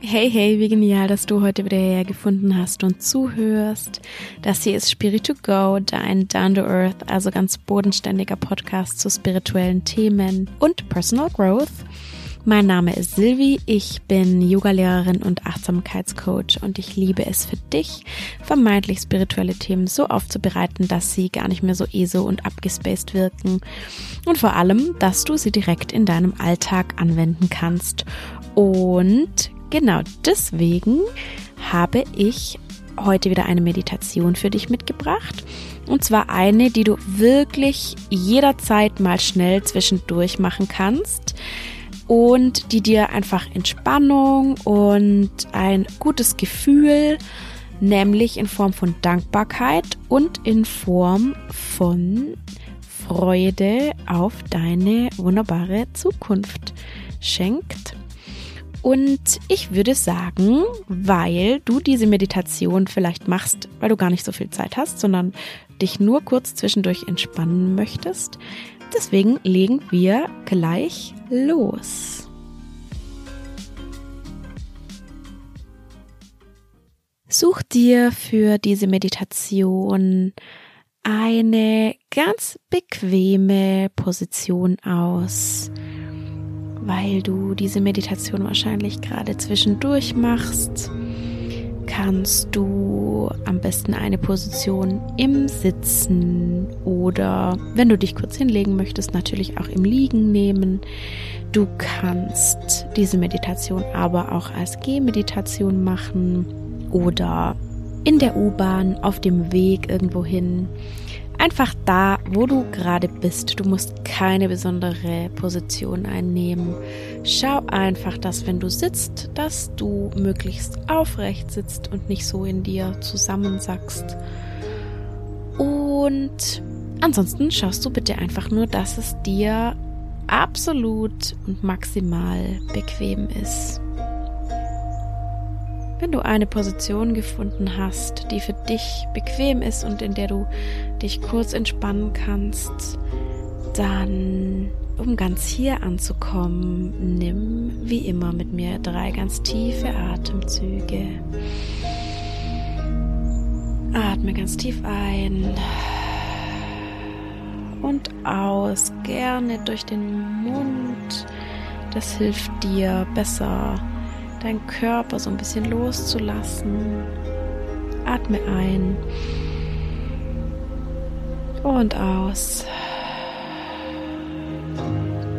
Hey, hey, wie genial, dass du heute wieder hergefunden hast und zuhörst. Das hier ist Spirit to Go, dein Down to Earth, also ganz bodenständiger Podcast zu spirituellen Themen und Personal Growth. Mein Name ist Silvi, ich bin Yogalehrerin und Achtsamkeitscoach und ich liebe es für dich, vermeintlich spirituelle Themen so aufzubereiten, dass sie gar nicht mehr so ESO und abgespaced wirken und vor allem, dass du sie direkt in deinem Alltag anwenden kannst. Und Genau deswegen habe ich heute wieder eine Meditation für dich mitgebracht. Und zwar eine, die du wirklich jederzeit mal schnell zwischendurch machen kannst und die dir einfach Entspannung und ein gutes Gefühl, nämlich in Form von Dankbarkeit und in Form von Freude auf deine wunderbare Zukunft schenkt. Und ich würde sagen, weil du diese Meditation vielleicht machst, weil du gar nicht so viel Zeit hast, sondern dich nur kurz zwischendurch entspannen möchtest, deswegen legen wir gleich los. Such dir für diese Meditation eine ganz bequeme Position aus weil du diese Meditation wahrscheinlich gerade zwischendurch machst, kannst du am besten eine Position im Sitzen oder wenn du dich kurz hinlegen möchtest, natürlich auch im Liegen nehmen. Du kannst diese Meditation aber auch als Gehmeditation machen oder in der U-Bahn auf dem Weg irgendwo hin. Einfach da, wo du gerade bist. Du musst keine besondere Position einnehmen. Schau einfach, dass wenn du sitzt, dass du möglichst aufrecht sitzt und nicht so in dir zusammensackst. Und ansonsten schaust du bitte einfach nur, dass es dir absolut und maximal bequem ist. Wenn du eine Position gefunden hast, die für dich bequem ist und in der du dich kurz entspannen kannst, dann, um ganz hier anzukommen, nimm wie immer mit mir drei ganz tiefe Atemzüge. Atme ganz tief ein und aus, gerne durch den Mund. Das hilft dir besser deinen Körper so ein bisschen loszulassen. Atme ein und aus.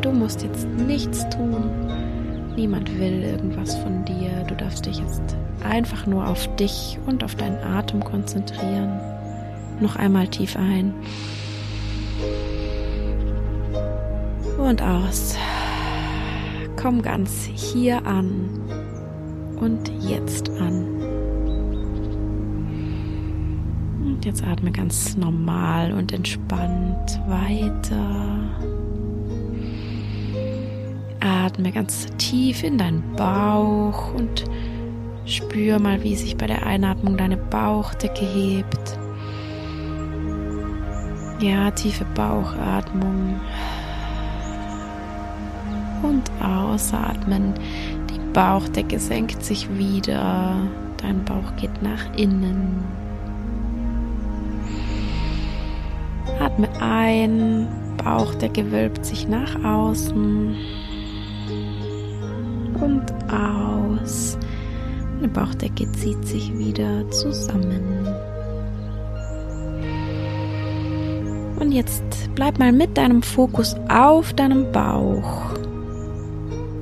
Du musst jetzt nichts tun. Niemand will irgendwas von dir. Du darfst dich jetzt einfach nur auf dich und auf deinen Atem konzentrieren. Noch einmal tief ein. Und aus. Komm ganz hier an und jetzt an. Und jetzt atme ganz normal und entspannt weiter. Atme ganz tief in deinen Bauch und spür mal, wie sich bei der Einatmung deine Bauchdecke hebt. Ja, tiefe Bauchatmung. Und ausatmen Bauchdecke senkt sich wieder, dein Bauch geht nach innen. Atme ein, Bauchdecke wölbt sich nach außen und aus. Deine Bauchdecke zieht sich wieder zusammen. Und jetzt bleib mal mit deinem Fokus auf deinem Bauch.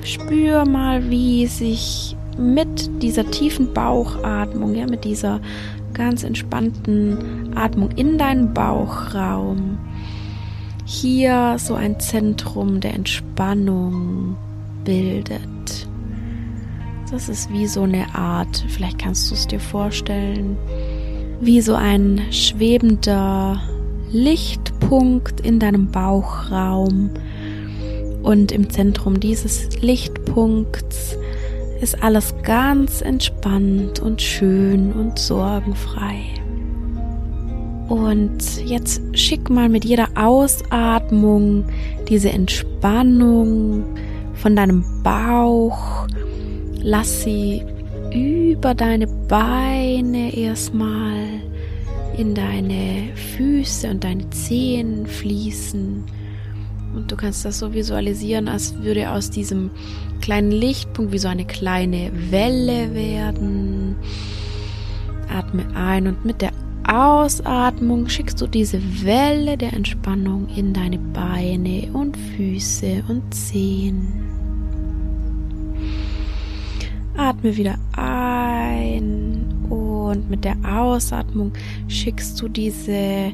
Spür mal, wie sich mit dieser tiefen Bauchatmung, ja, mit dieser ganz entspannten Atmung in deinen Bauchraum hier so ein Zentrum der Entspannung bildet. Das ist wie so eine Art, vielleicht kannst du es dir vorstellen, wie so ein schwebender Lichtpunkt in deinem Bauchraum, und im Zentrum dieses Lichtpunkts ist alles ganz entspannt und schön und sorgenfrei. Und jetzt schick mal mit jeder Ausatmung diese Entspannung von deinem Bauch lass sie über deine Beine erstmal in deine Füße und deine Zehen fließen. Und du kannst das so visualisieren, als würde aus diesem kleinen Lichtpunkt wie so eine kleine Welle werden. Atme ein und mit der Ausatmung schickst du diese Welle der Entspannung in deine Beine und Füße und Zehen. Atme wieder ein und mit der Ausatmung schickst du diese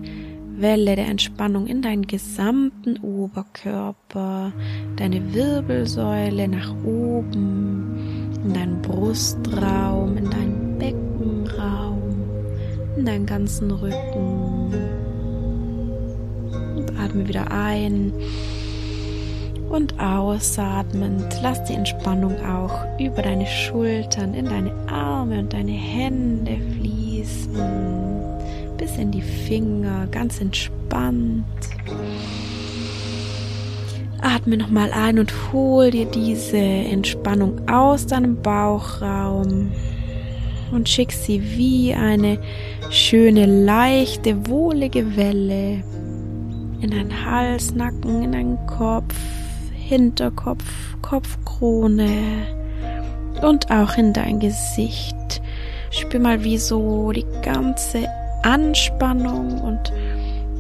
Welle der Entspannung in deinen gesamten Oberkörper, deine Wirbelsäule nach oben, in deinen Brustraum, in deinen Beckenraum in deinen ganzen Rücken. Und atme wieder ein und ausatmend lass die Entspannung auch über deine Schultern, in deine Arme und deine Hände fließen, bis in die Finger, ganz entspannt. Atme nochmal ein und hol dir diese Entspannung aus deinem Bauchraum und schick sie wie eine schöne, leichte, wohlige Welle in deinen Hals, Nacken, in deinen Kopf, Hinterkopf, Kopfkrone und auch in dein Gesicht. Spür mal, wie so die ganze Anspannung und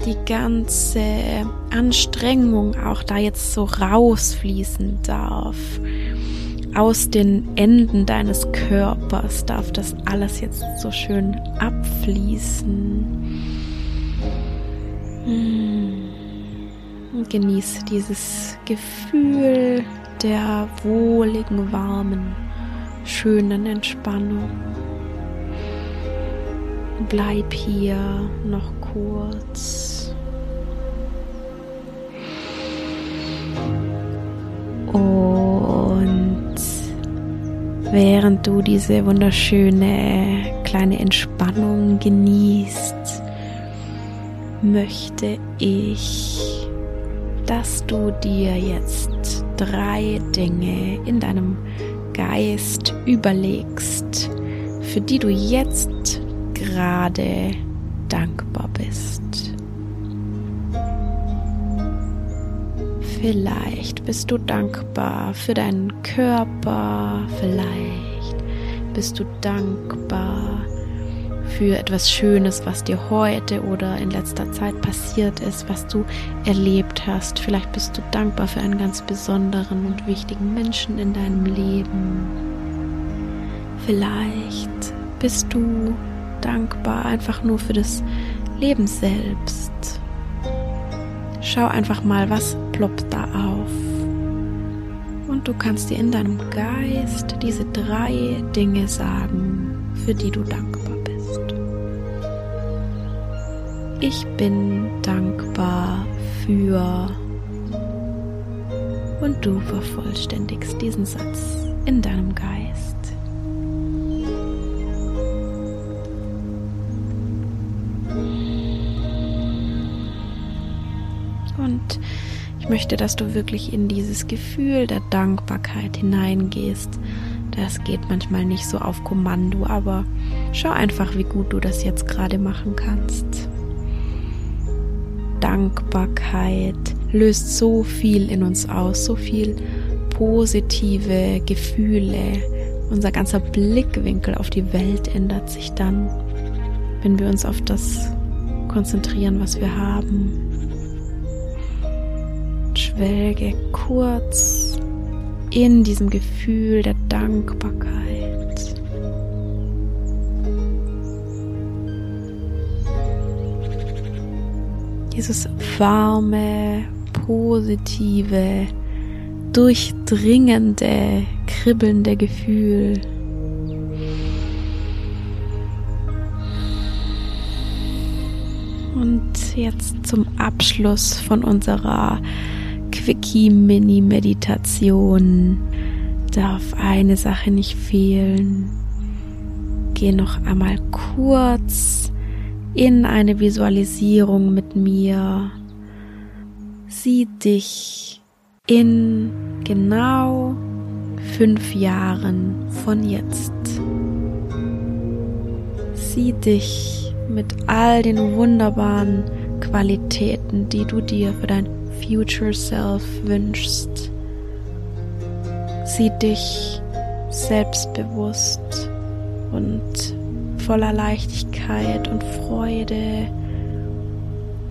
die ganze Anstrengung auch da jetzt so rausfließen darf aus den Enden deines Körpers darf das alles jetzt so schön abfließen. Hm. Genieße dieses Gefühl der wohligen, warmen, schönen Entspannung. Bleib hier noch kurz. während du diese wunderschöne kleine Entspannung genießt, möchte ich, dass du dir jetzt drei Dinge in deinem Geist überlegst, für die du jetzt gerade dankbar bist. Vielleicht bist du dankbar für deinen Körper, vielleicht bist du dankbar für etwas Schönes, was dir heute oder in letzter Zeit passiert ist, was du erlebt hast. Vielleicht bist du dankbar für einen ganz besonderen und wichtigen Menschen in deinem Leben. Vielleicht bist du dankbar einfach nur für das Leben selbst. Schau einfach mal, was ploppt da auf. Und du kannst dir in deinem Geist diese drei Dinge sagen, für die du dankbar bist. Ich bin dankbar für und du vervollständigst diesen Satz in deinem Geist. Und ich möchte, dass du wirklich in dieses Gefühl der Dankbarkeit hineingehst. Das geht manchmal nicht so auf Kommando, aber schau einfach, wie gut du das jetzt gerade machen kannst. Dankbarkeit löst so viel in uns aus, so viel positive Gefühle. Unser ganzer Blickwinkel auf die Welt ändert sich dann, wenn wir uns auf das konzentrieren, was wir haben schwelge kurz in diesem Gefühl der Dankbarkeit. Dieses warme, positive, durchdringende, kribbelnde Gefühl. Und jetzt zum Abschluss von unserer Quickie-Mini-Meditation darf eine Sache nicht fehlen. Geh noch einmal kurz in eine Visualisierung mit mir. Sieh dich in genau fünf Jahren von jetzt. Sieh dich mit all den wunderbaren Qualitäten, die du dir für dein Future Self wünschst. Sieh dich selbstbewusst und voller Leichtigkeit und Freude.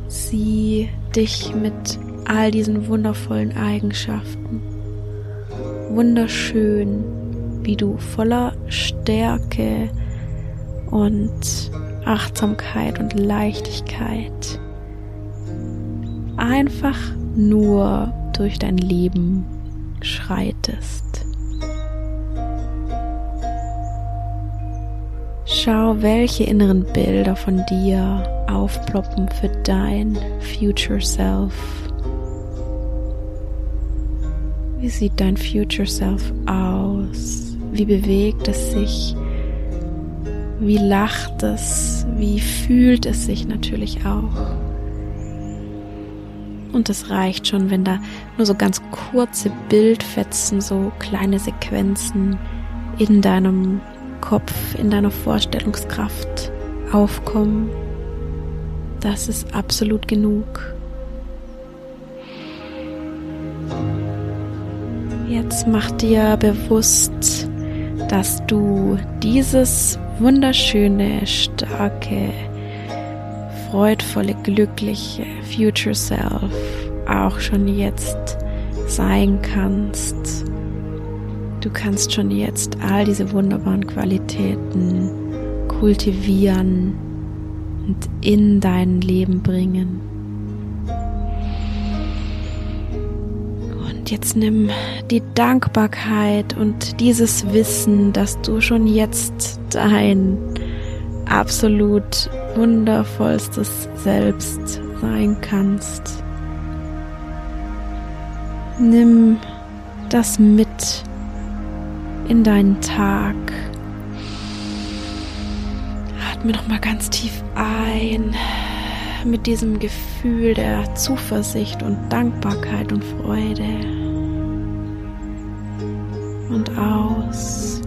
Sieh dich mit all diesen wundervollen Eigenschaften. Wunderschön, wie du voller Stärke und Achtsamkeit und Leichtigkeit einfach nur durch dein Leben schreitest. Schau, welche inneren Bilder von dir aufploppen für dein Future Self. Wie sieht dein Future Self aus? Wie bewegt es sich? Wie lacht es? Wie fühlt es sich natürlich auch? Und es reicht schon, wenn da nur so ganz kurze Bildfetzen, so kleine Sequenzen in deinem Kopf, in deiner Vorstellungskraft aufkommen. Das ist absolut genug. Jetzt mach dir bewusst, dass du dieses wunderschöne, starke, freudvolle, glückliche Future Self auch schon jetzt sein kannst. Du kannst schon jetzt all diese wunderbaren Qualitäten kultivieren und in dein Leben bringen. Und jetzt nimm die Dankbarkeit und dieses Wissen, dass du schon jetzt dein absolut wundervollstes Selbst sein kannst. Nimm das mit in deinen Tag. Atme noch mal ganz tief ein mit diesem Gefühl der Zuversicht und Dankbarkeit und Freude. Und aus.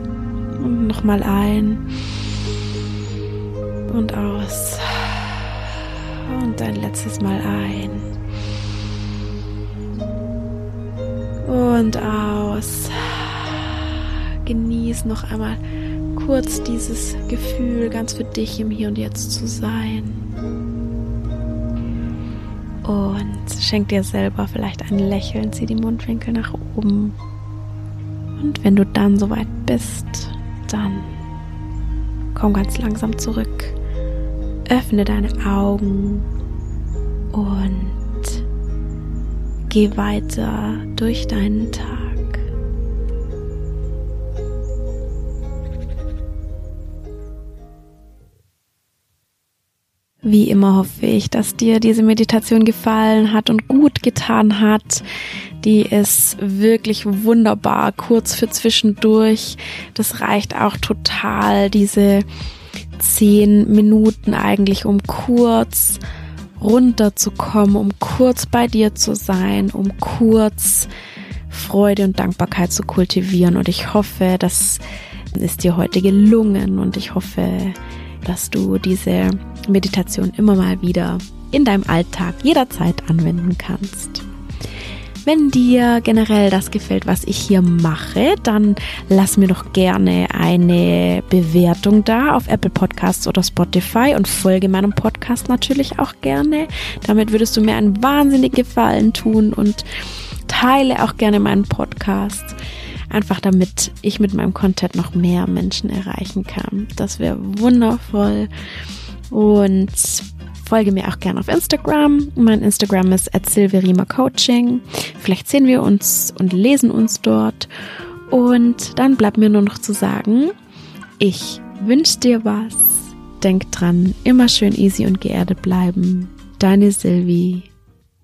Und nochmal ein und aus. Und ein letztes Mal ein. Und aus. Genieß noch einmal kurz dieses Gefühl, ganz für dich im Hier und Jetzt zu sein. Und schenk dir selber vielleicht ein Lächeln, zieh die Mundwinkel nach oben. Und wenn du dann soweit bist, dann komm ganz langsam zurück öffne deine Augen und geh weiter durch deinen Tag. Wie immer hoffe ich, dass dir diese Meditation gefallen hat und gut getan hat. Die ist wirklich wunderbar, kurz für zwischendurch. Das reicht auch total, diese zehn Minuten eigentlich, um kurz runterzukommen, um kurz bei dir zu sein, um kurz Freude und Dankbarkeit zu kultivieren. Und ich hoffe, das ist dir heute gelungen und ich hoffe, dass du diese Meditation immer mal wieder in deinem Alltag jederzeit anwenden kannst. Wenn dir generell das gefällt, was ich hier mache, dann lass mir doch gerne eine Bewertung da auf Apple Podcasts oder Spotify und folge meinem Podcast natürlich auch gerne. Damit würdest du mir einen wahnsinnigen Gefallen tun und teile auch gerne meinen Podcast. Einfach damit ich mit meinem Content noch mehr Menschen erreichen kann. Das wäre wundervoll. Und Folge mir auch gerne auf Instagram. Mein Instagram ist at Coaching. Vielleicht sehen wir uns und lesen uns dort. Und dann bleibt mir nur noch zu sagen, ich wünsche dir was. Denk dran, immer schön easy und geerdet bleiben. Deine Sylvie.